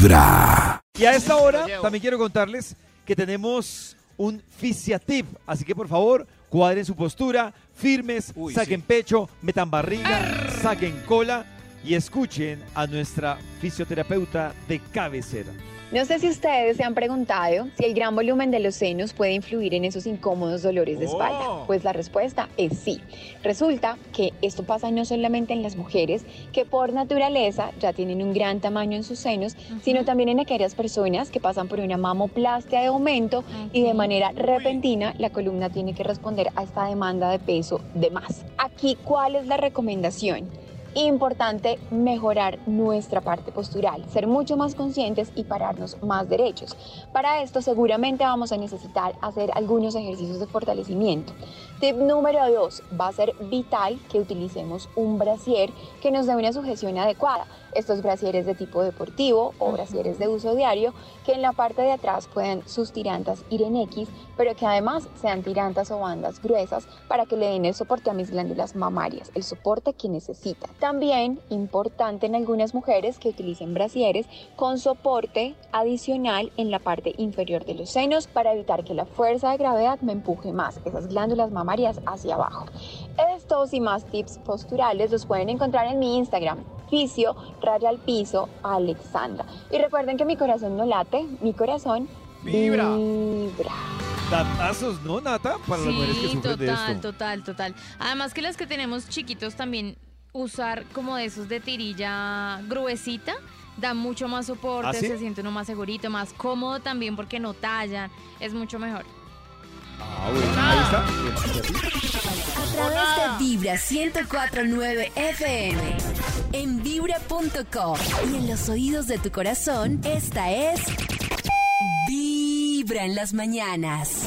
Vibra. Y a esta hora también quiero contarles que tenemos un Fisiatip. Así que por favor, cuadren su postura, firmes, saquen pecho, metan barriga, saquen cola y escuchen a nuestra fisioterapeuta de cabecera. No sé si ustedes se han preguntado si el gran volumen de los senos puede influir en esos incómodos dolores de espalda. Oh. Pues la respuesta es sí. Resulta que esto pasa no solamente en las mujeres, que por naturaleza ya tienen un gran tamaño en sus senos, sino también en aquellas personas que pasan por una mamoplastia de aumento y de manera repentina la columna tiene que responder a esta demanda de peso de más. Aquí, ¿cuál es la recomendación? Importante mejorar nuestra parte postural, ser mucho más conscientes y pararnos más derechos. Para esto seguramente vamos a necesitar hacer algunos ejercicios de fortalecimiento. Tip número 2, va a ser vital que utilicemos un brasier que nos dé una sujeción adecuada. Estos brasieres de tipo deportivo o brasieres de uso diario que en la parte de atrás puedan sus tirantas ir en X, pero que además sean tirantas o bandas gruesas para que le den el soporte a mis glándulas mamarias, el soporte que necesitan. También importante en algunas mujeres que utilicen brasieres con soporte adicional en la parte inferior de los senos para evitar que la fuerza de gravedad me empuje más esas glándulas mamarias hacia abajo. Estos y más tips posturales los pueden encontrar en mi Instagram, fisio, raya al piso, Alexandra. Y recuerden que mi corazón no late, mi corazón Vibra. vibra. Datazos, ¿no, Nata? Para las mujeres que Sí, de total, esto. total, total. Además que las que tenemos chiquitos también usar como de esos de tirilla gruesita da mucho más soporte, ¿Ah, sí? se siente uno más segurito, más cómodo también porque no tallan, es mucho mejor. Ah, bueno, ahí está. A través de Vibra 1049 FM. En vibra.com. Y en los oídos de tu corazón, esta es. Vibra en las mañanas.